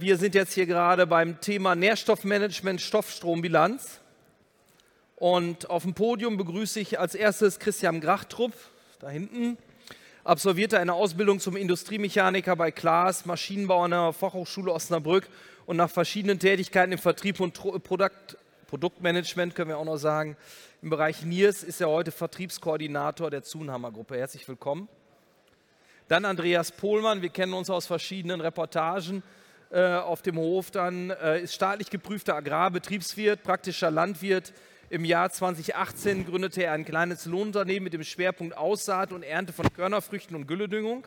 Wir sind jetzt hier gerade beim Thema Nährstoffmanagement, Stoffstrombilanz. Und auf dem Podium begrüße ich als erstes Christian Grachtrup, da hinten. Absolvierte eine Ausbildung zum Industriemechaniker bei Klaas, Maschinenbau an der Fachhochschule Osnabrück und nach verschiedenen Tätigkeiten im Vertrieb und Produkt, Produktmanagement, können wir auch noch sagen, im Bereich NIRS ist er heute Vertriebskoordinator der Zunhammer Gruppe. Herzlich willkommen. Dann Andreas Pohlmann, wir kennen uns aus verschiedenen Reportagen äh, auf dem Hof dann, äh, ist staatlich geprüfter Agrarbetriebswirt, praktischer Landwirt. Im Jahr 2018 gründete er ein kleines Lohnunternehmen mit dem Schwerpunkt Aussaat und Ernte von Körnerfrüchten und Gülledüngung.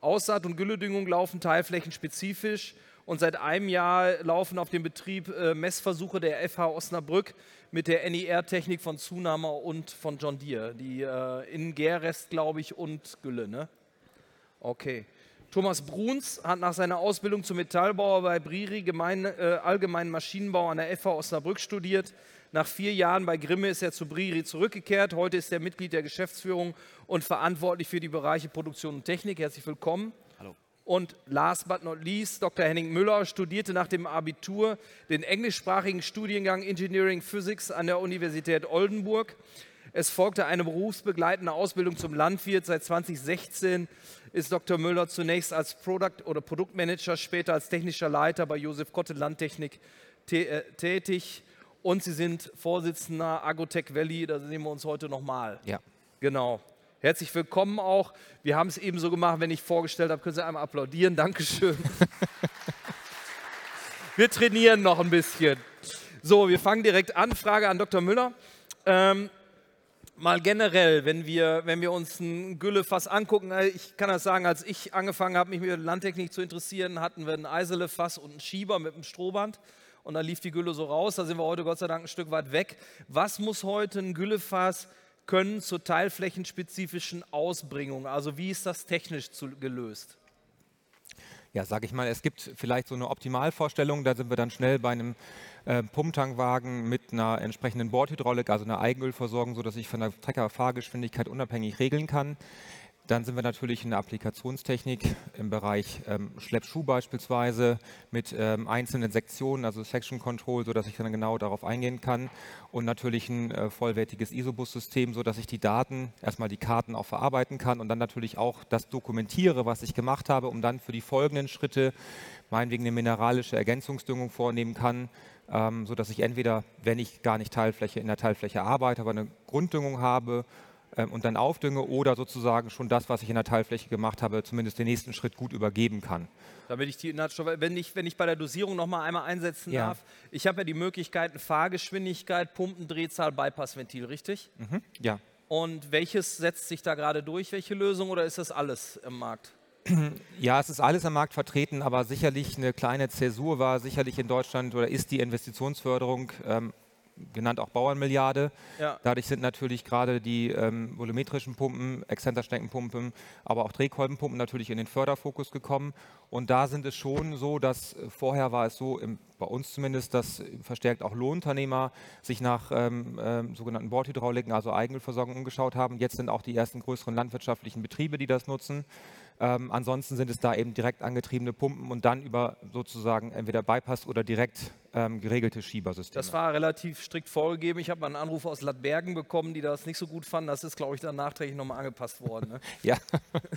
Aussaat und Gülledüngung laufen teilflächenspezifisch und seit einem Jahr laufen auf dem Betrieb äh, Messversuche der FH Osnabrück mit der NIR-Technik von Zunahme und von John Deere. Die äh, in Gärrest, glaube ich, und Gülle, ne? Okay. Thomas Bruns hat nach seiner Ausbildung zum Metallbauer bei Briri Gemein, äh, Allgemeinen Maschinenbau an der FH Osnabrück studiert. Nach vier Jahren bei Grimme ist er zu Briri zurückgekehrt. Heute ist er Mitglied der Geschäftsführung und verantwortlich für die Bereiche Produktion und Technik. Herzlich willkommen. Hallo. Und last but not least, Dr. Henning Müller studierte nach dem Abitur den englischsprachigen Studiengang Engineering Physics an der Universität Oldenburg. Es folgte eine berufsbegleitende Ausbildung zum Landwirt. Seit 2016 ist Dr. Müller zunächst als Product- oder Produktmanager, später als technischer Leiter bei Josef Kotte Landtechnik äh, tätig. Und Sie sind Vorsitzender Agrotech Valley, da sehen wir uns heute nochmal. Ja. Genau. Herzlich willkommen auch. Wir haben es eben so gemacht, wenn ich vorgestellt habe, können Sie einmal applaudieren. Dankeschön. wir trainieren noch ein bisschen. So, wir fangen direkt an. Frage an Dr. Müller. Ähm, mal generell, wenn wir, wenn wir uns ein Güllefass angucken, äh, ich kann das sagen, als ich angefangen habe, mich mit Landtechnik zu interessieren, hatten wir ein Eisele-Fass und einen Schieber mit einem Strohband und dann lief die Gülle so raus. Da sind wir heute Gott sei Dank ein Stück weit weg. Was muss heute ein Güllefass können zur teilflächenspezifischen Ausbringung? Also wie ist das technisch zu, gelöst? Ja, sage ich mal, es gibt vielleicht so eine Optimalvorstellung, da sind wir dann schnell bei einem äh, Pumptankwagen mit einer entsprechenden Bordhydraulik, also einer Eigenölversorgung, sodass ich von der Treckerfahrgeschwindigkeit unabhängig regeln kann. Dann sind wir natürlich in der Applikationstechnik im Bereich ähm, Schleppschuh beispielsweise mit ähm, einzelnen Sektionen, also Section Control, sodass ich dann genau darauf eingehen kann. Und natürlich ein äh, vollwertiges Isobus-System, sodass ich die Daten, erstmal die Karten auch verarbeiten kann und dann natürlich auch das dokumentiere, was ich gemacht habe, um dann für die folgenden Schritte meinetwegen eine mineralische Ergänzungsdüngung vornehmen kann, ähm, sodass ich entweder, wenn ich gar nicht Teilfläche in der Teilfläche arbeite, aber eine Grunddüngung habe und dann aufdünge oder sozusagen schon das, was ich in der Teilfläche gemacht habe, zumindest den nächsten Schritt gut übergeben kann. Damit ich die Inhaltsstoffe, wenn ich, wenn ich bei der Dosierung noch mal einmal einsetzen ja. darf, ich habe ja die Möglichkeiten Fahrgeschwindigkeit, Pumpendrehzahl, Bypassventil, richtig? Mhm. Ja. Und welches setzt sich da gerade durch? Welche Lösung oder ist das alles im Markt? Ja, es ist alles am Markt vertreten, aber sicherlich eine kleine Zäsur war sicherlich in Deutschland oder ist die Investitionsförderung, ähm, genannt auch Bauernmilliarde. Ja. Dadurch sind natürlich gerade die ähm, volumetrischen Pumpen, Exzentersteckenpumpen, aber auch Drehkolbenpumpen natürlich in den Förderfokus gekommen. Und da sind es schon so, dass äh, vorher war es so, im, bei uns zumindest, dass verstärkt auch Lohnunternehmer sich nach ähm, ähm, sogenannten Bordhydrauliken, also Eigenölversorgung umgeschaut haben. Jetzt sind auch die ersten größeren landwirtschaftlichen Betriebe, die das nutzen. Ähm, ansonsten sind es da eben direkt angetriebene Pumpen und dann über sozusagen entweder Bypass oder direkt ähm, geregelte Schiebersysteme. Das war relativ strikt vorgegeben. Ich habe mal einen Anruf aus Ladbergen bekommen, die das nicht so gut fanden. Das ist, glaube ich, dann nachträglich nochmal angepasst worden. Ne? ja.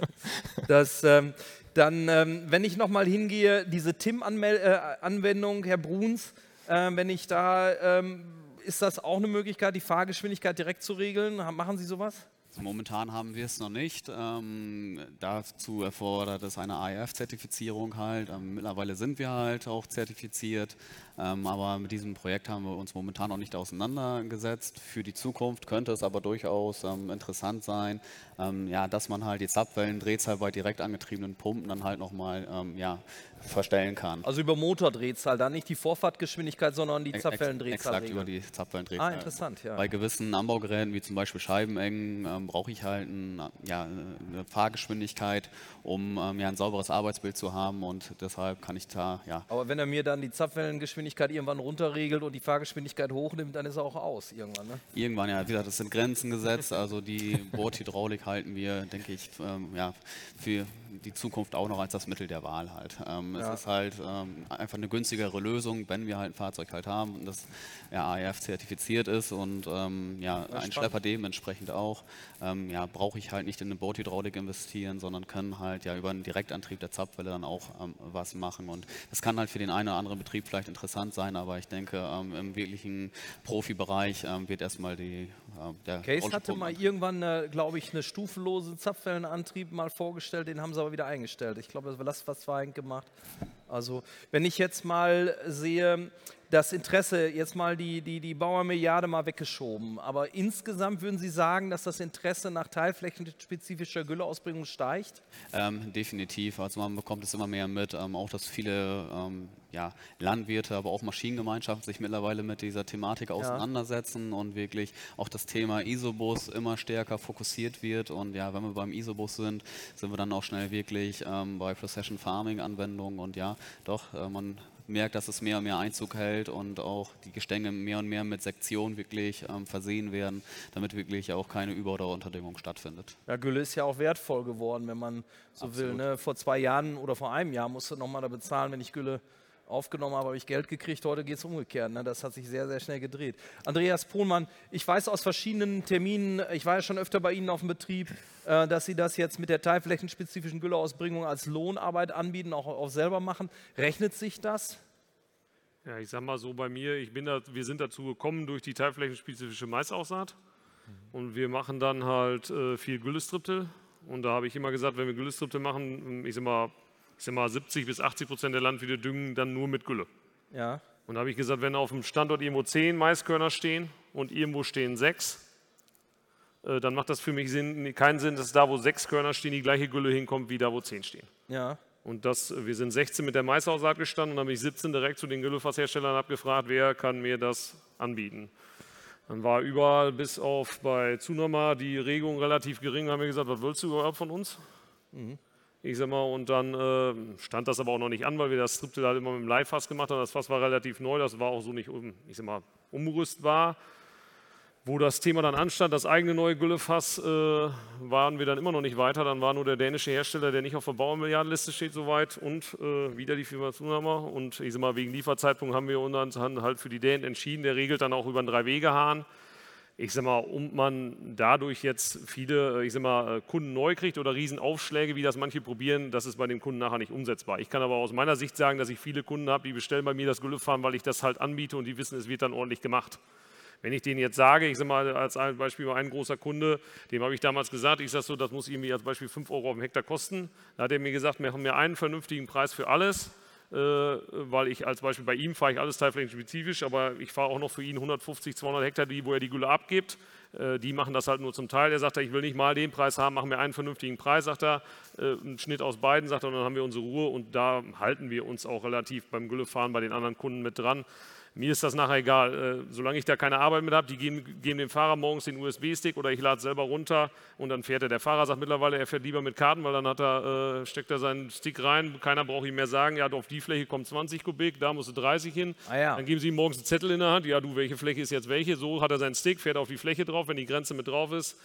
das, ähm, dann, ähm, wenn ich nochmal hingehe, diese TIM-Anwendung, äh, Herr Bruns, äh, wenn ich da, ähm, ist das auch eine Möglichkeit, die Fahrgeschwindigkeit direkt zu regeln? Machen Sie sowas? Momentan haben wir es noch nicht. Ähm, dazu erfordert es eine AEF-Zertifizierung halt. Ähm, mittlerweile sind wir halt auch zertifiziert, ähm, aber mit diesem Projekt haben wir uns momentan noch nicht auseinandergesetzt. Für die Zukunft könnte es aber durchaus ähm, interessant sein, ähm, ja, dass man halt die Zapfwellen-Drehzahl bei direkt angetriebenen Pumpen dann halt nochmal ähm, ja, verstellen kann. Also über Motordrehzahl, dann nicht die Vorfahrtgeschwindigkeit, sondern die Zapfwellendrehzahl. Exakt über die Zapfwellendrehzahl. Ah, interessant, ja. Bei gewissen Anbaugeräten, wie zum Beispiel Scheibenengen, ähm, brauche ich halt ein, ja, eine Fahrgeschwindigkeit, um ähm, ja, ein sauberes Arbeitsbild zu haben und deshalb kann ich da, ja. Aber wenn er mir dann die Zapfwellengeschwindigkeit irgendwann runterregelt und die Fahrgeschwindigkeit hochnimmt, dann ist er auch aus irgendwann, ne? Irgendwann, ja. Wie gesagt, das sind Grenzen gesetzt, also die Bordhydraulik halten wir, denke ich, ähm, ja, für die Zukunft auch noch als das Mittel der Wahl halt. Ähm, ja. Es ist halt ähm, einfach eine günstigere Lösung, wenn wir halt ein Fahrzeug halt haben und das ja, AEF zertifiziert ist und ähm, ja, ein Schlepper dementsprechend auch. Ähm, ja, brauche ich halt nicht in eine Boothydraulik investieren, sondern können halt ja über einen Direktantrieb der Zapfwelle dann auch ähm, was machen. Und das kann halt für den einen oder anderen Betrieb vielleicht interessant sein, aber ich denke, ähm, im wirklichen Profibereich wird erstmal die der Case hatte mal irgendwann, glaube ich, eine stufenlose Zapfwellenantrieb mal vorgestellt, den haben sie aber wieder eingestellt. Ich glaube, das war eigentlich gemacht. Also, wenn ich jetzt mal sehe, das Interesse, jetzt mal die, die, die Bauernmilliarde mal weggeschoben, aber insgesamt würden Sie sagen, dass das Interesse nach teilflächenspezifischer Gülleausbringung steigt? Ähm, definitiv. Also man bekommt es immer mehr mit, ähm, auch dass viele ähm, ja, Landwirte, aber auch Maschinengemeinschaften sich mittlerweile mit dieser Thematik auseinandersetzen ja. und wirklich auch das Thema Isobus immer stärker fokussiert wird. Und ja, wenn wir beim Isobus sind, sind wir dann auch schnell wirklich ähm, bei Procession Farming Anwendungen und ja, doch, äh, man merkt, dass es mehr und mehr Einzug hält und auch die Gestänge mehr und mehr mit Sektionen wirklich ähm, versehen werden, damit wirklich auch keine Über- oder Unterdüngung stattfindet. Ja, Gülle ist ja auch wertvoll geworden, wenn man so Absolut. will. Ne? Vor zwei Jahren oder vor einem Jahr musste nochmal da bezahlen, wenn ich Gülle aufgenommen habe, habe ich Geld gekriegt. Heute geht es umgekehrt. Ne? Das hat sich sehr, sehr schnell gedreht. Andreas Pohlmann, ich weiß aus verschiedenen Terminen, ich war ja schon öfter bei Ihnen auf dem Betrieb, äh, dass Sie das jetzt mit der teilflächenspezifischen Gülleausbringung als Lohnarbeit anbieten, auch, auch selber machen. Rechnet sich das? Ja, ich sage mal so bei mir, ich bin da, wir sind dazu gekommen durch die teilflächenspezifische Maisaussaat. Und wir machen dann halt äh, viel Güllestriptel. Und da habe ich immer gesagt, wenn wir Güllestriptel machen, ich sage mal, sag mal 70 bis 80 Prozent der Landwirte düngen dann nur mit Gülle. Ja. Und da habe ich gesagt, wenn auf dem Standort irgendwo zehn Maiskörner stehen und irgendwo stehen sechs, äh, dann macht das für mich Sinn, keinen Sinn, dass da, wo sechs Körner stehen, die gleiche Gülle hinkommt, wie da, wo zehn stehen. Ja. Und das, wir sind 16 mit der Maisaussaat gestanden und dann habe ich 17 direkt zu den Güllefassherstellern und habe gefragt, wer kann mir das anbieten. Dann war überall bis auf bei Zunoma die Regung relativ gering, haben wir gesagt, was willst du überhaupt von uns? Mhm. Ich sag mal, und dann äh, stand das aber auch noch nicht an, weil wir das Striptil halt immer mit dem Leihfass gemacht haben. Das Fass war relativ neu, das war auch so nicht, ich sag mal, umrüstbar. Wo das Thema dann anstand, das eigene neue Güllefass, äh, waren wir dann immer noch nicht weiter. Dann war nur der dänische Hersteller, der nicht auf der Bauernmilliardenliste steht, soweit und äh, wieder die Firma Zunahme. Und ich sag mal, wegen Lieferzeitpunkt haben wir uns halt für die Dänen entschieden. Der regelt dann auch über einen Drei-Wege-Hahn ich sag mal, um man dadurch jetzt viele, ich sag mal, äh, Kunden neu kriegt oder Riesenaufschläge, wie das manche probieren, das ist bei dem Kunden nachher nicht umsetzbar. Ich kann aber aus meiner Sicht sagen, dass ich viele Kunden habe, die bestellen bei mir das Güllefahren, weil ich das halt anbiete und die wissen, es wird dann ordentlich gemacht. Wenn ich denen jetzt sage, ich sage mal als Beispiel ein großer Kunde, dem habe ich damals gesagt, ich sage so, das muss irgendwie als Beispiel 5 Euro auf dem Hektar kosten. Da hat er mir gesagt, wir haben mir einen vernünftigen Preis für alles weil ich als Beispiel bei ihm fahre ich alles teilflächenspezifisch, aber ich fahre auch noch für ihn 150, 200 Hektar, die, wo er die Gülle abgibt. Äh, die machen das halt nur zum Teil. Er sagt, ich will nicht mal den Preis haben, machen wir einen vernünftigen Preis, sagt er. Äh, einen Schnitt aus beiden, sagt er, und dann haben wir unsere Ruhe und da halten wir uns auch relativ beim Güllefahren bei den anderen Kunden mit dran. Mir ist das nachher egal. Äh, solange ich da keine Arbeit mit habe, die geben, geben, dem Fahrer morgens den USB-Stick oder ich lade selber runter und dann fährt er. Der Fahrer sagt mittlerweile, er fährt lieber mit Karten, weil dann er, äh, steckt er seinen Stick rein. Keiner braucht ihm mehr sagen, ja, auf die Fläche kommt 20 Kubik, da musst du 30 hin. Ah, ja. Dann geben sie ihm morgens einen Zettel in der Hand, ja, du, welche Fläche ist jetzt welche? So hat er seinen Stick, fährt auf die Fläche drauf, wenn die Grenze mit drauf ist.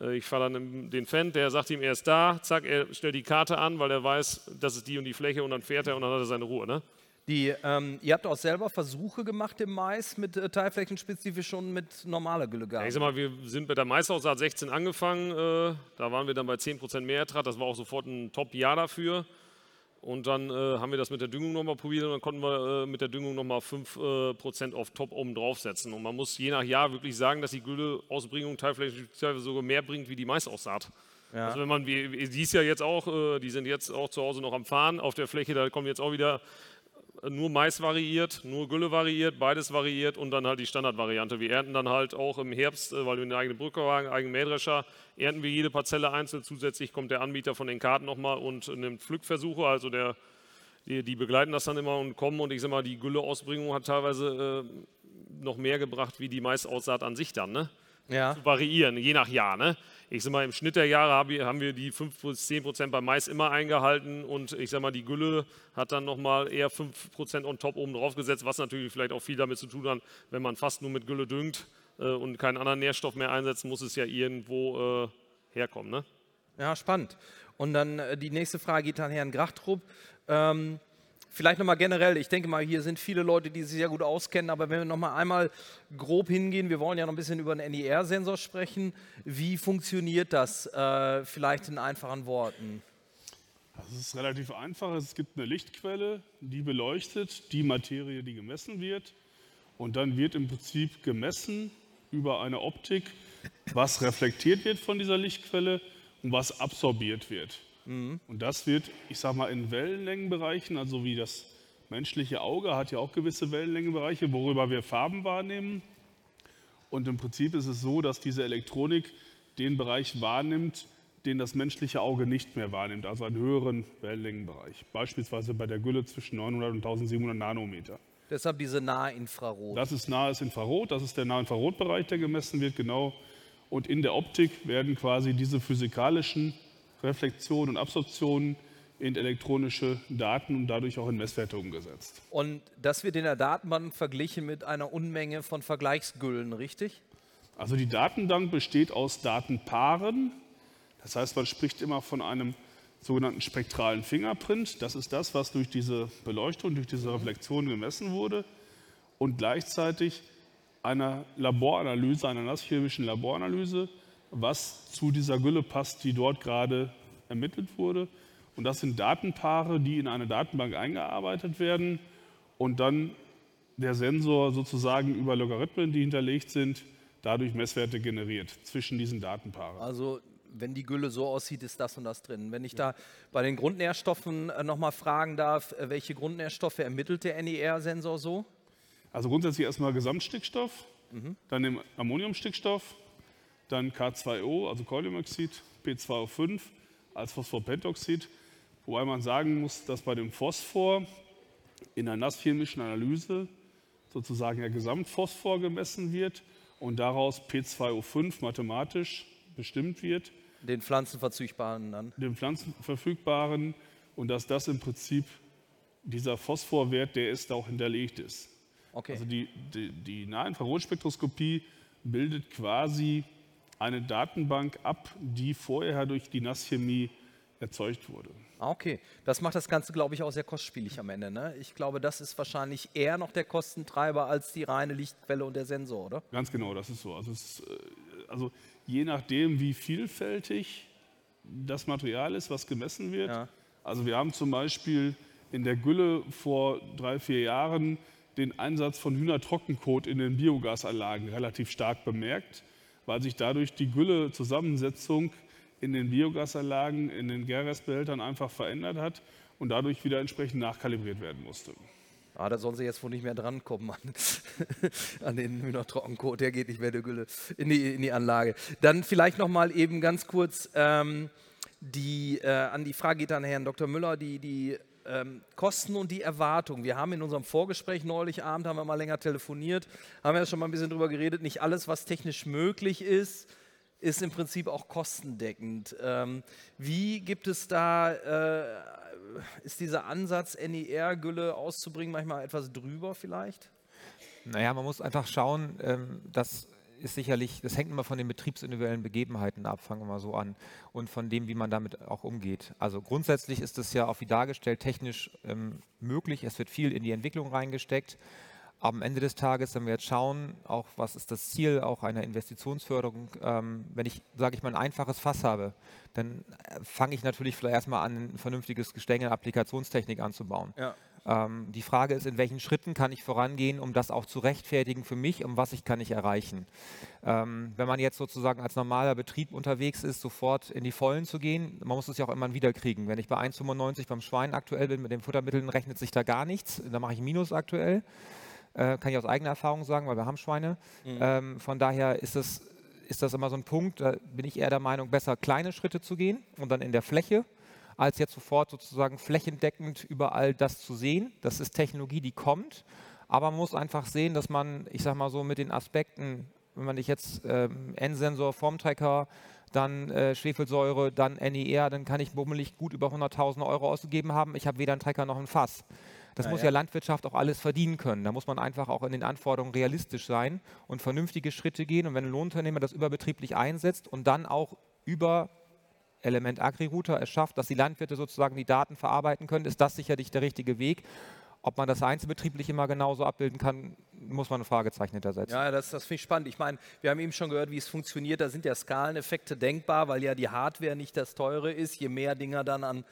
Äh, ich fahre dann den Fan, der sagt ihm, er ist da, zack, er stellt die Karte an, weil er weiß, das ist die und die Fläche und dann fährt er und dann hat er seine Ruhe. Ne? Die, ähm, ihr habt auch selber Versuche gemacht im Mais mit äh, teilflächenspezifisch und mit normaler Güllegabe. Ja, ich sag mal, wir sind mit der Maisaussaat 16 angefangen. Äh, da waren wir dann bei 10% Mehrertrag. Das war auch sofort ein Top-Jahr dafür. Und dann äh, haben wir das mit der Düngung nochmal probiert und dann konnten wir äh, mit der Düngung nochmal 5% auf Top oben draufsetzen. Und man muss je nach Jahr wirklich sagen, dass die Gülleausbringung teilflächenspezifisch sogar mehr bringt wie die Maisaussaat. Ja. Also wenn man, wie, dies ja jetzt auch, äh, die sind jetzt auch zu Hause noch am Fahren auf der Fläche, da kommen jetzt auch wieder nur Mais variiert, nur Gülle variiert, beides variiert und dann halt die Standardvariante. Wir ernten dann halt auch im Herbst, äh, weil wir eine eigene Brücke haben, eigenen Mähdrescher, ernten wir jede Parzelle einzeln. Zusätzlich kommt der Anbieter von den Karten nochmal und nimmt Pflückversuche, also der, die, die, begleiten das dann immer und kommen und ich sag mal, die Gülleausbringung hat teilweise äh, noch mehr gebracht wie die Maisaussaat an sich dann. Ne? Ja. zu variieren, je nach Jahr. Ne? Ich sage mal, im Schnitt der Jahre haben wir die 5 bis 10 Prozent beim Mais immer eingehalten und ich sage mal, die Gülle hat dann nochmal eher 5 Prozent on top oben drauf gesetzt, was natürlich vielleicht auch viel damit zu tun hat, wenn man fast nur mit Gülle düngt äh, und keinen anderen Nährstoff mehr einsetzt, muss es ja irgendwo äh, herkommen. Ne? Ja, spannend. Und dann äh, die nächste Frage geht an Herrn Grachtrup. Ähm, vielleicht nochmal generell, ich denke mal, hier sind viele Leute, die sich sehr gut auskennen, aber wenn wir nochmal einmal grob hingehen, wir wollen ja noch ein bisschen über einen NIR-Sensor sprechen. Wie funktioniert das? Äh, vielleicht in einfachen Worten. Das ist relativ einfach. Es gibt eine Lichtquelle, die beleuchtet die Materie, die gemessen wird. Und dann wird im Prinzip gemessen über eine Optik, was reflektiert wird von dieser Lichtquelle und was absorbiert wird. Mhm. Und das wird, ich sage mal, in Wellenlängenbereichen, also wie das menschliche Auge hat ja auch gewisse Wellenlängenbereiche, worüber wir Farben wahrnehmen. Und im Prinzip ist es so, dass diese Elektronik den Bereich wahrnimmt, den das menschliche Auge nicht mehr wahrnimmt, also einen höheren Wellenlängenbereich. Beispielsweise bei der Gülle zwischen 900 und 1700 Nanometer. Deshalb diese Nahinfrarot. Das ist nahes Infrarot, das ist der Nahinfrarotbereich, der gemessen wird, genau. Und in der Optik werden quasi diese physikalischen Reflexion und Absorption in elektronische Daten und dadurch auch in Messwerte umgesetzt. Und das wird in der Datenbank verglichen mit einer Unmenge von Vergleichsgüllen, richtig? Also die Datenbank besteht aus Datenpaaren. Das heißt, man spricht immer von einem sogenannten spektralen Fingerprint. Das ist das, was durch diese Beleuchtung, durch diese Reflexion gemessen wurde. Und gleichzeitig einer Laboranalyse, einer nasschemischen Laboranalyse, was zu dieser Gülle passt, die dort gerade ermittelt wurde. Und das sind Datenpaare, die in eine Datenbank eingearbeitet werden und dann der Sensor sozusagen über Logarithmen, die hinterlegt sind, dadurch Messwerte generiert zwischen diesen Datenpaaren. Also wenn die Gülle so aussieht, ist das und das drin. Wenn ich da bei den Grundnährstoffen äh, nochmal fragen darf, äh, welche Grundnährstoffe ermittelt der NER-Sensor so? Also grundsätzlich erstmal Gesamtstickstoff, mhm. dann den Ammoniumstickstoff, dann K2O, also Kohlenmonoxid, P2O5 als Phosphorpentoxid. Wobei man sagen muss, dass bei dem Phosphor in einer nasschemischen Analyse sozusagen der Gesamtphosphor gemessen wird und daraus P2O5 mathematisch bestimmt wird. Den pflanzenverfügbaren dann? Den pflanzenverfügbaren und dass das im Prinzip dieser Phosphorwert, der ist, auch hinterlegt ist. Okay. Also die, die, die Nahinfrarotspektroskopie bildet quasi eine Datenbank ab, die vorher durch die Nasschemie erzeugt wurde. Ah, okay, das macht das Ganze, glaube ich, auch sehr kostspielig am Ende. Ne? Ich glaube, das ist wahrscheinlich eher noch der Kostentreiber als die reine Lichtquelle und der Sensor, oder? Ganz genau, das ist so. Also, ist, äh, also je nachdem, wie vielfältig das Material ist, was gemessen wird. Ja. Also wir haben zum Beispiel in der Gülle vor drei, vier Jahren den Einsatz von Hühnertrockenkot in den Biogasanlagen relativ stark bemerkt weil sich dadurch die Güllezusammensetzung in den Biogasanlagen, in den Gärrestbehältern einfach verändert hat und dadurch wieder entsprechend nachkalibriert werden musste. Ah, da sollen sie jetzt wohl nicht mehr drankommen an, an den Hühnertrockenkot, der geht nicht mehr der Gülle in die, in die Anlage. Dann vielleicht noch mal eben ganz kurz ähm, die, äh, an die Frage geht an Herrn Dr. Müller, die, die ähm, Kosten und die Erwartung. Wir haben in unserem Vorgespräch neulich Abend, haben wir mal länger telefoniert, haben ja schon mal ein bisschen drüber geredet, nicht alles, was technisch möglich ist, ist im Prinzip auch kostendeckend. Ähm, wie gibt es da, äh, ist dieser Ansatz, NER-Gülle auszubringen, manchmal etwas drüber vielleicht? Naja, man muss einfach schauen, ähm, dass ist sicherlich, das hängt immer von den betriebsindividuellen Begebenheiten ab, fangen wir mal so an, und von dem, wie man damit auch umgeht. Also grundsätzlich ist es ja auch wie dargestellt technisch ähm, möglich. Es wird viel in die Entwicklung reingesteckt. Aber am Ende des Tages, wenn wir jetzt schauen, auch was ist das Ziel auch einer Investitionsförderung, ähm, wenn ich, sage ich mal, ein einfaches Fass habe, dann äh, fange ich natürlich vielleicht erstmal an, ein vernünftiges Gestänge, Applikationstechnik anzubauen. Ja. Ähm, die Frage ist, in welchen Schritten kann ich vorangehen, um das auch zu rechtfertigen für mich, um was ich kann ich erreichen. Ähm, wenn man jetzt sozusagen als normaler Betrieb unterwegs ist, sofort in die Vollen zu gehen, man muss es ja auch immer wieder kriegen. Wenn ich bei 1,95 beim Schwein aktuell bin mit den Futtermitteln, rechnet sich da gar nichts, da mache ich Minus aktuell. Äh, kann ich aus eigener Erfahrung sagen, weil wir haben Schweine. Mhm. Ähm, von daher ist das, ist das immer so ein Punkt, da bin ich eher der Meinung, besser kleine Schritte zu gehen und dann in der Fläche als jetzt sofort sozusagen flächendeckend überall das zu sehen. Das ist Technologie, die kommt. Aber man muss einfach sehen, dass man, ich sag mal so, mit den Aspekten, wenn man dich jetzt ähm, N-Sensor, Formtracker, dann äh, Schwefelsäure, dann NER, dann kann ich bummelig gut über 100.000 Euro ausgegeben haben. Ich habe weder einen Trecker noch ein Fass. Das Na muss ja. ja Landwirtschaft auch alles verdienen können. Da muss man einfach auch in den Anforderungen realistisch sein und vernünftige Schritte gehen. Und wenn ein Lohnunternehmer das überbetrieblich einsetzt und dann auch über Element AgriRouter es schafft, dass die Landwirte sozusagen die Daten verarbeiten können, ist das sicherlich der richtige Weg. Ob man das einzelbetrieblich immer genauso abbilden kann, muss man ein Fragezeichen hintersetzen. Ja, das, das finde ich spannend. Ich meine, wir haben eben schon gehört, wie es funktioniert. Da sind ja Skaleneffekte denkbar, weil ja die Hardware nicht das teure ist. Je mehr Dinger dann an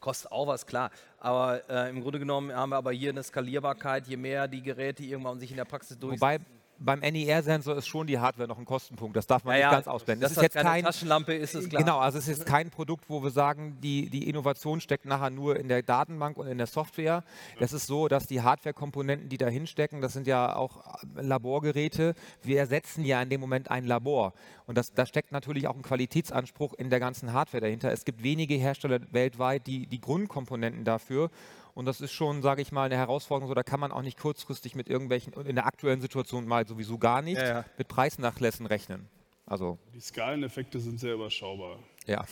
kostet auch was, klar. Aber äh, im Grunde genommen haben wir aber hier eine Skalierbarkeit, je mehr die Geräte irgendwann sich in der Praxis durchsetzen. Wobei beim NER-Sensor ist schon die Hardware noch ein Kostenpunkt. Das darf man Ja, nicht ja, ganz ausblenden. dass Das ist das jetzt keine kein Taschenlampe ist, ist klar. Genau, also es ist kein Produkt, wo wir sagen, die, die Innovation steckt nachher nur in der Datenbank und in der Software. Das ist so, dass die Hardware-Komponenten, die dahin stecken, das sind ja auch Laborgeräte. Wir ersetzen ja in dem Moment ein Labor. Und das, da steckt natürlich auch ein Qualitätsanspruch in der ganzen Hardware dahinter. Es gibt wenige Hersteller weltweit, die die Grundkomponenten dafür und das ist schon, sage ich mal, eine Herausforderung. So, da kann man auch nicht kurzfristig mit irgendwelchen, in der aktuellen Situation mal sowieso gar nicht, Ja, ja. mit Preisnachlässen rechnen. Also, Die Skaleneffekte sind sehr überschaubar. ja.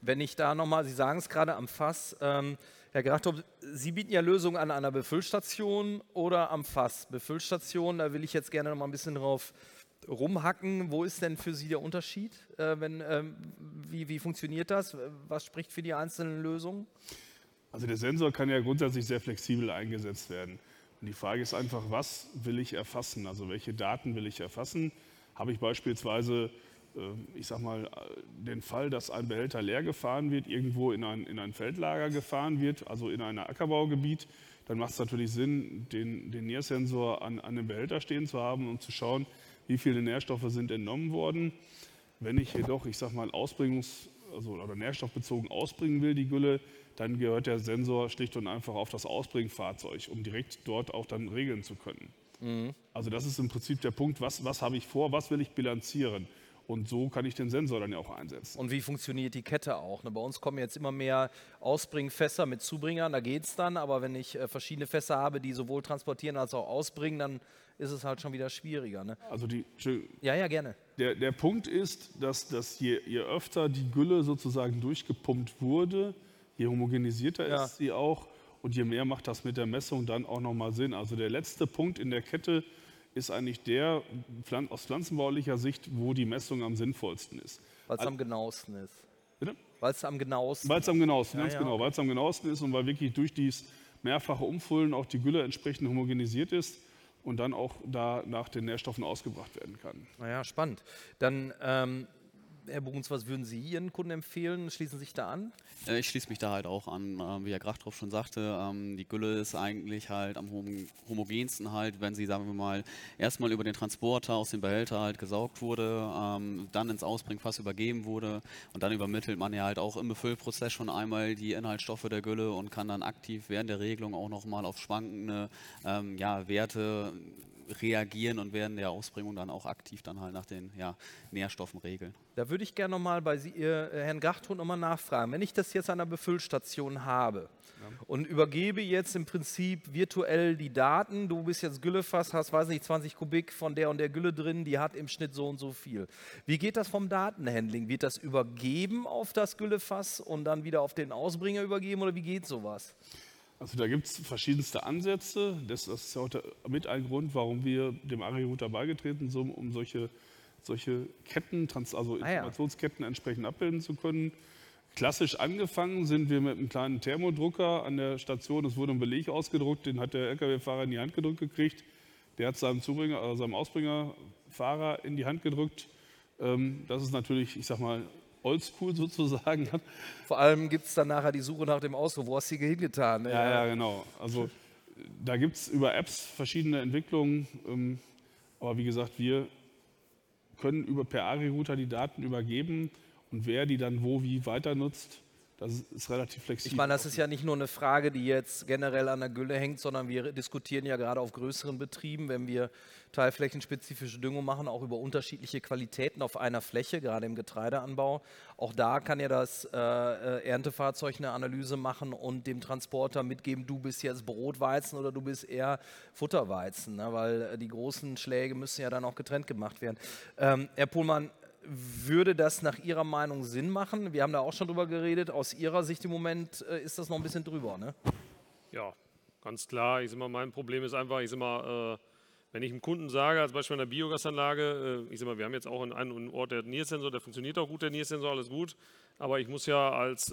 Wenn ich da nochmal, Sie sagen es gerade am Fass, ähm, Herr Grachtop, Sie bieten ja Lösungen an einer Befüllstation oder am Fass. Befüllstation, da will ich jetzt gerne noch mal ein bisschen drauf rumhacken. Wo ist denn für Sie der Unterschied? Äh, wenn, ähm, wie, wie funktioniert das? Was spricht für die einzelnen Lösungen? Also der Sensor kann ja grundsätzlich sehr flexibel eingesetzt werden. Und die Frage ist einfach, was will ich erfassen? Also welche Daten will ich erfassen? Habe ich beispielsweise, äh, ich sag mal, den Fall, dass ein Behälter leer gefahren wird, irgendwo in ein, in ein Feldlager gefahren wird, also in ein Ackerbaugebiet, dann macht es natürlich Sinn, den, den Nährsensor an, an dem Behälter stehen zu haben, um zu schauen, wie viele Nährstoffe sind entnommen worden. Wenn ich jedoch, ich sag mal, Ausbringungs- also, oder nährstoffbezogen ausbringen will, die Gülle, dann gehört der Sensor schlicht und einfach auf das Ausbringfahrzeug, um direkt dort auch dann regeln zu können. Also das ist im Prinzip der Punkt, was, was habe ich vor, was will ich bilanzieren. Und so kann ich den Sensor dann ja auch einsetzen. Und wie funktioniert die Kette auch? Ne? Bei uns kommen jetzt immer mehr Ausbringfässer mit Zubringern, da geht es dann. Aber wenn ich äh, verschiedene Fässer habe, die sowohl transportieren als auch ausbringen, dann ist es halt schon wieder schwieriger. Ne? Also die, Ja, ja, gerne. Der, der Punkt ist, dass, dass je, je öfter die Gülle sozusagen durchgepumpt wurde, je homogenisierter Ja. ist sie auch und je mehr macht das mit der Messung dann auch nochmal Sinn. Also der letzte Punkt in der Kette ist eigentlich der aus pflanzenbaulicher Sicht, wo die Messung am sinnvollsten ist. Weil es Al- am genauesten ist. Bitte? Weil es am genauesten Weil es am genauesten, Ja, ganz ja, genau, weil es am genauesten ist und weil wirklich durch dieses mehrfache Umfüllen auch die Gülle entsprechend homogenisiert ist und dann auch da nach den Nährstoffen ausgebracht werden kann. Naja, spannend. Dann, ähm, Herr Bruns, was würden Sie Ihren Kunden empfehlen? Schließen Sie sich da an? Äh, Ich schließe mich da halt auch an, ähm, wie Herr Grachthoff schon sagte, ähm, die Gülle ist eigentlich halt am hom homogensten halt, wenn sie, sagen wir mal, erstmal über den Transporter aus dem Behälter halt gesaugt wurde, ähm, dann ins Ausbringfass übergeben wurde und dann übermittelt man ja halt auch im Befüllprozess schon einmal die Inhaltsstoffe der Gülle und kann dann aktiv während der Regelung auch nochmal auf schwankende ähm, ja, Werte reagieren und während der Ausbringung dann auch aktiv dann halt nach den ja, Nährstoffen regeln. Da würde ich gerne nochmal bei Sie, äh, Herrn Gachthun nochmal nachfragen. Wenn ich das jetzt an der Befüllstation habe und übergebe jetzt im Prinzip virtuell die Daten, du bist jetzt Güllefass, hast, weiß nicht, 20 Kubik von der und der Gülle drin, die hat im Schnitt so und so viel. Wie geht das vom Datenhandling? Wird das übergeben auf das Güllefass und dann wieder auf den Ausbringer übergeben oder wie geht sowas? Also da gibt es verschiedenste Ansätze. Das, das ist ja heute mit ein Grund, warum wir dem ARI-Router beigetreten sind, um solche, solche Ketten, also Ah. Informationsketten entsprechend abbilden zu können. Klassisch angefangen sind wir mit einem kleinen Thermodrucker an der Station. Es wurde ein Beleg ausgedruckt, den hat der LKW-Fahrer in die Hand gedrückt gekriegt. Der hat seinem Zubringer, also seinem Ausbringerfahrer in die Hand gedrückt. Ähm, das ist natürlich, ich sag mal, oldschool sozusagen. Vor allem gibt es dann nachher die Suche nach dem Ausruf. Wo hast du die hingetan? Ja, ja, genau. Also da gibt es über Apps verschiedene Entwicklungen. Ähm, aber wie gesagt, wir können über per ARI-Router die Daten übergeben und wer die dann wo wie weiter nutzt, das ist, relativ flexibel. Ich meine, das ist ja nicht nur eine Frage, die jetzt generell an der Gülle hängt, sondern wir diskutieren ja gerade auf größeren Betrieben, wenn wir teilflächenspezifische Düngung machen, auch über unterschiedliche Qualitäten auf einer Fläche, gerade im Getreideanbau. Auch da kann ja das äh, äh, Erntefahrzeug eine Analyse machen und dem Transporter mitgeben, du bist jetzt Brotweizen oder du bist eher Futterweizen, ne? weil äh, die großen Schläge müssen ja dann auch getrennt gemacht werden. Ähm, Herr Pohlmann, würde das nach Ihrer Meinung Sinn machen? Wir haben da auch schon drüber geredet. Aus Ihrer Sicht im Moment äh, ist das noch ein bisschen drüber, ne? Ja, ganz klar. Ich sag mal, mein Problem ist einfach, ich sag mal, äh, Wenn ich einem Kunden sage, als Beispiel einer Biogasanlage, äh, ich sag mal, wir haben jetzt auch einen Ort der Niersensor, der funktioniert auch gut, der Niersensor, alles gut, aber ich muss ja als,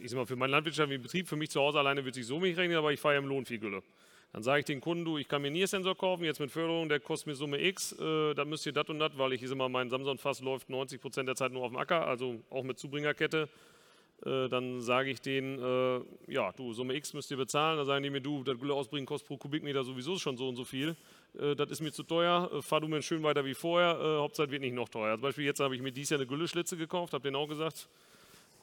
ich sag mal, für meinen landwirtschaftlichen Betrieb, für mich zu Hause alleine wird sich so nicht rechnen, aber ich fahre ja im Lohn viel Gülle. Dann sage ich den Kunden, du, ich kann mir einen Niersensor kaufen, jetzt mit Förderung, der kostet mir Summe X, äh, dann müsst ihr das und das, weil ich, ich sag mal, mein Samsung-Fass läuft 90 Prozent der Zeit nur auf dem Acker, also auch mit Zubringerkette. Äh, dann sage ich denen, äh, ja, du, Summe X müsst ihr bezahlen. Dann sagen die mir, du, das Gülle ausbringen kostet pro Kubikmeter sowieso schon so und so viel. Äh, das ist mir zu teuer. Äh, fahr du mir schön weiter wie vorher. Äh, Hauptzeit wird nicht noch teuer. Zum Beispiel jetzt habe ich mir dieses Jahr eine Gülleschlitze gekauft, habe denen auch gesagt,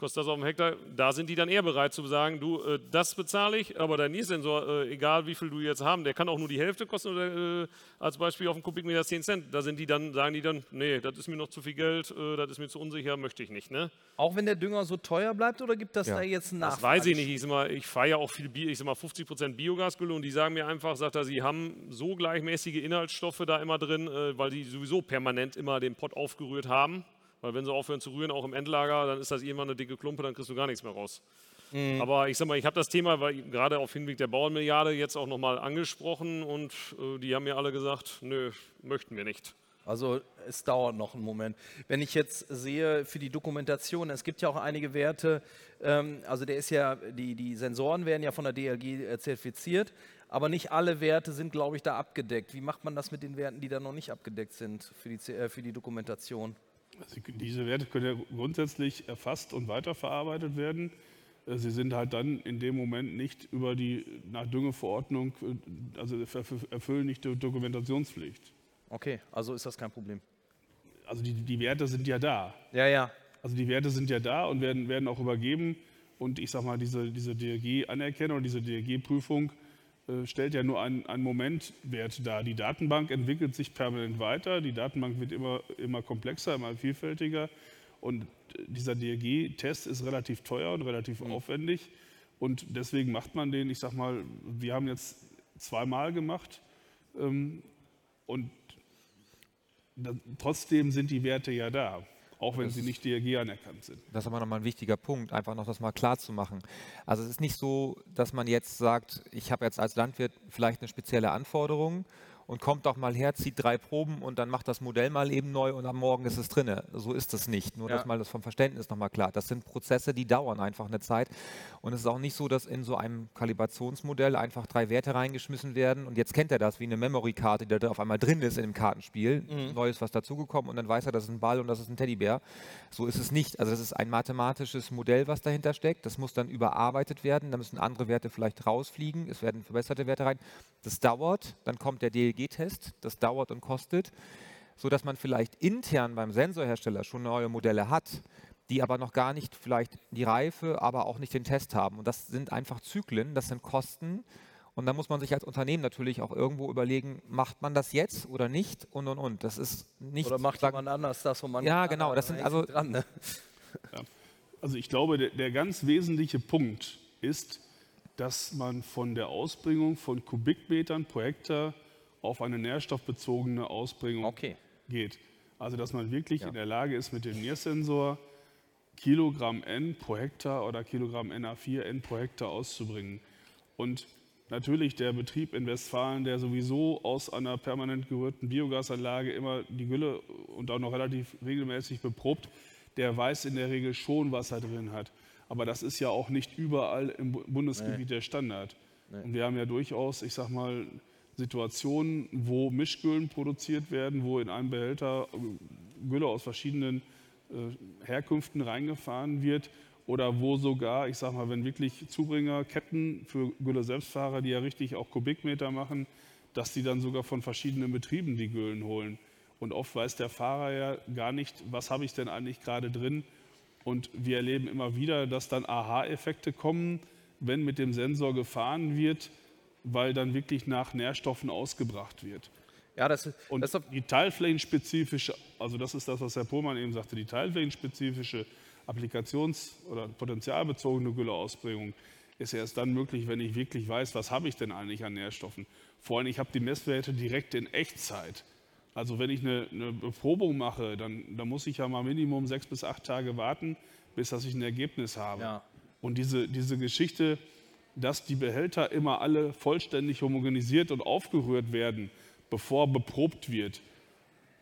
kostet das auf dem Hektar. Da sind die dann eher bereit zu sagen, du, äh, das bezahle ich, aber dein Niesensor, äh, egal wie viel du jetzt haben, der kann auch nur die Hälfte kosten oder äh, als Beispiel auf dem Kubikmeter 10 Cent. Da sind die dann, sagen die dann, nee, das ist mir noch zu viel Geld, äh, das ist mir zu unsicher, möchte ich nicht. Ne? Auch wenn der Dünger so teuer bleibt oder gibt das Ja. da jetzt einen Das weiß ich nicht. Ich, sag mal, ich fahre ja auch viel Bio, ich sag mal 50 Prozent Biogasgülle und die sagen mir einfach, sagt er, sie haben so gleichmäßige Inhaltsstoffe da immer drin, äh, weil die sowieso permanent immer den Pott aufgerührt haben. Weil wenn sie aufhören zu rühren, auch im Endlager, dann ist das irgendwann eine dicke Klumpe, dann kriegst du gar nichts mehr raus. Aber ich sag mal, ich habe das Thema weil gerade auf Hinblick der Bauernmilliarde jetzt auch nochmal angesprochen und äh, die haben mir alle gesagt, nö, möchten wir nicht. Also es dauert noch einen Moment. Wenn ich jetzt sehe für die Dokumentation, es gibt ja auch einige Werte, ähm, also der ist ja, die, die Sensoren werden ja von der DLG äh, zertifiziert, aber nicht alle Werte sind, glaube ich, da abgedeckt. Wie macht man das mit den Werten, die da noch nicht abgedeckt sind für die, äh, für die Dokumentation? Also diese Werte können ja grundsätzlich erfasst und weiterverarbeitet werden. Äh, Sie sind halt dann in dem Moment nicht über die nach Düngeverordnung, äh, also erf- erfüllen nicht die Dokumentationspflicht. Okay, also ist das kein Problem. Also die, die Werte sind ja da. Ja, ja. Also die Werte sind ja da und werden, werden auch übergeben. Und ich sage mal, diese, diese DRG-Anerkennung, diese DRG-Prüfung stellt ja nur einen, einen Momentwert dar. Die Datenbank entwickelt sich permanent weiter. Die Datenbank wird immer, immer komplexer, immer vielfältiger. Und äh, dieser DRG-Test ist relativ teuer und relativ aufwendig. Und deswegen macht man den, ich sage mal, wir haben jetzt zweimal gemacht. Ähm, und da, trotzdem sind die Werte ja da, auch wenn sie nicht DRG anerkannt sind. Das ist aber nochmal ein wichtiger Punkt, einfach noch das mal klar zu machen. Also es ist nicht so, dass man jetzt sagt, ich habe jetzt als Landwirt vielleicht eine spezielle Anforderung und kommt doch mal her, zieht drei Proben und dann macht das Modell mal eben neu und am Morgen ist es drinne. So ist das nicht. Nur, Ja. dass mal das vom Verständnis nochmal klar. Das sind Prozesse, die dauern einfach eine Zeit. Und es ist auch nicht so, dass in so einem Kalibrationsmodell einfach drei Werte reingeschmissen werden und jetzt kennt er das wie eine Memory-Karte, die da auf einmal drin ist in dem Kartenspiel. Neues was dazugekommen und dann weiß er, das ist ein Ball und das ist ein Teddybär. So ist es nicht. Also es ist ein mathematisches Modell, was dahinter steckt. Das muss dann überarbeitet werden. Da müssen andere Werte vielleicht rausfliegen. Es werden verbesserte Werte rein. Das dauert. Dann kommt der DLG-Test. Das dauert und kostet. Sodass man vielleicht intern beim Sensorhersteller schon neue Modelle hat, die aber noch gar nicht vielleicht die Reife, aber auch nicht den Test haben. Und das sind einfach Zyklen, das sind Kosten. Und da muss man sich als Unternehmen natürlich auch irgendwo überlegen, macht man das jetzt oder nicht und und und. Das ist nicht Oder macht jemand anders das, wo man. Ja, genau, das sind also- dran, ne? Also ich glaube, der, der ganz wesentliche Punkt ist, dass man von der Ausbringung von Kubikmetern pro Hektar auf eine nährstoffbezogene Ausbringung Okay. geht. Also dass man wirklich in der Lage ist, mit dem Niersensor Kilogramm N pro Hektar oder Kilogramm NA4 N pro Hektar auszubringen. Und natürlich der Betrieb in Westfalen, der sowieso aus einer permanent gerührten Biogasanlage immer die Gülle und auch noch relativ regelmäßig beprobt, der weiß in der Regel schon, was er drin hat. Aber das ist ja auch nicht überall im Bu- Bundesgebiet der Standard. Und wir haben ja durchaus, ich sag mal, Situationen, wo Mischgüllen produziert werden, wo in einem Behälter äh, Gülle aus verschiedenen äh, Herkünften reingefahren wird oder wo sogar, ich sag mal, wenn wirklich Zubringerketten für Gülle-Selbstfahrer, die ja richtig auch Kubikmeter machen, dass die dann sogar von verschiedenen Betrieben die Güllen holen. Und oft weiß der Fahrer ja gar nicht, was habe ich denn eigentlich gerade drin. Und wir erleben immer wieder, dass dann Aha-Effekte kommen, wenn mit dem Sensor gefahren wird, weil dann wirklich nach Nährstoffen ausgebracht wird. Ja, das, Und das ist die teilflächenspezifische, also das ist das, was Herr Pohlmann eben sagte, die teilflächenspezifische Applikations- oder potenzialbezogene Gülleausbringung ist erst dann möglich, wenn ich wirklich weiß, was habe ich denn eigentlich an Nährstoffen. Vor allem, ich habe die Messwerte direkt in Echtzeit. Also wenn ich eine, eine Beprobung mache, dann, dann muss ich ja mal Minimum sechs bis acht Tage warten, bis dass ich ein Ergebnis habe. Ja. Und diese, diese Geschichte, dass die Behälter immer alle vollständig homogenisiert und aufgerührt werden, bevor beprobt wird.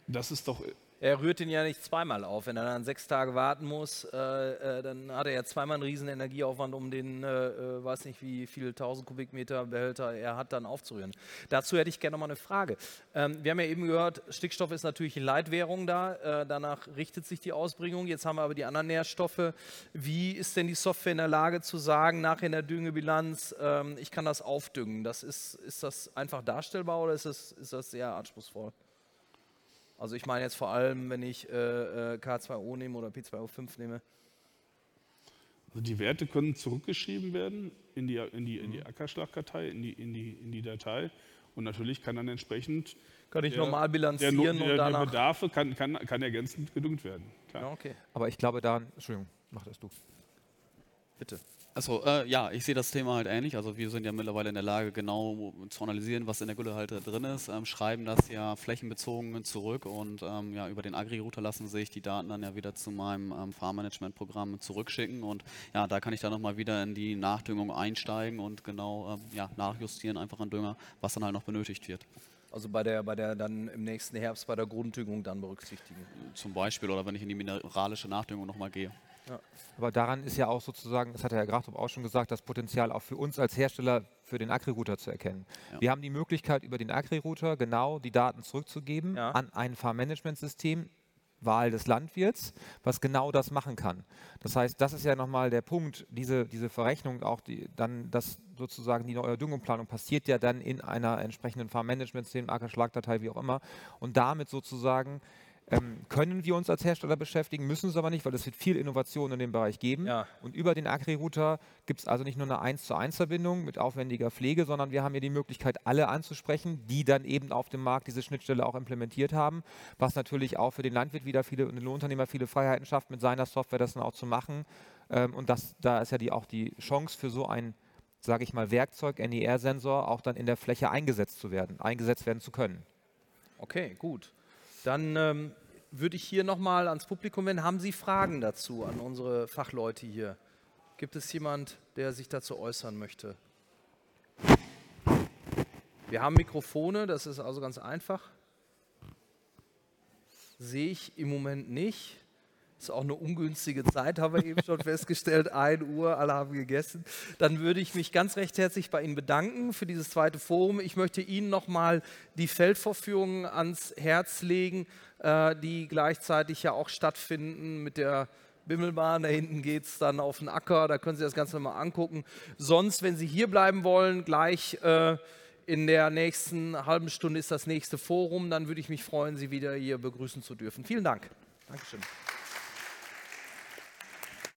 Das ist doch er rührt ihn ja nicht zweimal auf. Wenn er dann sechs Tage warten muss, äh, äh, dann hat er ja zweimal einen riesen Energieaufwand, um den, äh, äh weiß nicht wie viel tausend Kubikmeter Behälter er hat, dann aufzurühren. Dazu hätte ich gerne mal eine Frage. Ähm, wir haben ja eben gehört, Stickstoff ist natürlich in Leitwährung da. Äh, danach richtet sich die Ausbringung. Jetzt haben wir aber die anderen Nährstoffe. Wie ist denn die Software in der Lage zu sagen, nach in der Düngebilanz, ähm, ich kann das aufdüngen? Das ist, ist das einfach darstellbar oder ist das, ist das sehr anspruchsvoll? Also ich meine jetzt vor allem, wenn ich äh, äh K2O nehme oder P2O5 nehme. Also die Werte können zurückgeschrieben werden in die, in die, in die mhm. Ackerschlagkartei, in die, in, die, in die Datei. Und natürlich kann dann entsprechend. Kann ich der, normal bilanzieren der, der, und danach. Der Bedarf kann, kann, kann ergänzend gedüngt werden. Ja, okay. Aber ich glaube daran, Entschuldigung, mach das du. Bitte. Also äh, ja, ich sehe das Thema halt ähnlich. Also wir sind ja mittlerweile in der Lage, genau zu analysieren, was in der Gülle halt drin ist, ähm, schreiben das ja flächenbezogen zurück und ähm, ja, über den Agri-Router lassen sich die Daten dann ja wieder zu meinem ähm, Farmmanagement-Programm zurückschicken und ja, da kann ich dann nochmal wieder in die Nachdüngung einsteigen und genau ähm, ja, nachjustieren einfach an Dünger, was dann halt noch benötigt wird. Also bei der, bei der dann im nächsten Herbst bei der Grunddüngung dann berücksichtigen. Zum Beispiel oder wenn ich in die mineralische Nachdüngung nochmal gehe. Ja. Aber daran ist ja auch sozusagen, das hat Herr Grachtrup auch schon gesagt, das Potenzial auch für uns als Hersteller für den Agri-Router zu erkennen. Ja. Wir haben die Möglichkeit, über den Agri-Router genau die Daten zurückzugeben ja. an ein Farmmanagementsystem, Wahl des Landwirts, was genau das machen kann. Das heißt, das ist ja nochmal der Punkt, diese, diese Verrechnung, auch die, dann das sozusagen die neue Düngungsplanung passiert ja dann in einer entsprechenden Farmmanagementsystem, Ackerschlagdatei, wie auch immer, und damit sozusagen ähm, können wir uns als Hersteller beschäftigen, müssen es aber nicht, weil es wird viel Innovation in dem Bereich geben. Ja. Und über den Agri-Router gibt es also nicht nur eine 1 zu 1 Verbindung mit aufwendiger Pflege, sondern wir haben hier die Möglichkeit, alle anzusprechen, die dann eben auf dem Markt diese Schnittstelle auch implementiert haben, was natürlich auch für den Landwirt wieder viele und den Lohnunternehmer viele Freiheiten schafft, mit seiner Software das dann auch zu machen. Ähm, und das, da ist ja die, auch die Chance für so ein sage ich mal, Werkzeug, NER-Sensor, auch dann in der Fläche eingesetzt zu werden, eingesetzt werden zu können. Okay, gut. Dann ähm, würde ich hier nochmal ans Publikum wenden. Haben Sie Fragen dazu an unsere Fachleute hier? Gibt es jemand, der sich dazu äußern möchte? Wir haben Mikrofone, das ist also ganz einfach. Sehe ich im Moment nicht. Ist auch eine ungünstige Zeit, haben wir eben schon festgestellt. 1 Uhr, alle haben gegessen. Dann würde ich mich ganz recht herzlich bei Ihnen bedanken für dieses zweite Forum. Ich möchte Ihnen nochmal die Feldvorführungen ans Herz legen, äh, die gleichzeitig ja auch stattfinden mit der Bimmelbahn. Da hinten geht es dann auf den Acker, da können Sie das Ganze mal angucken. Sonst, wenn Sie hier bleiben wollen, gleich äh, in der nächsten halben Stunde ist das nächste Forum. Dann würde ich mich freuen, Sie wieder hier begrüßen zu dürfen. Vielen Dank. Dankeschön.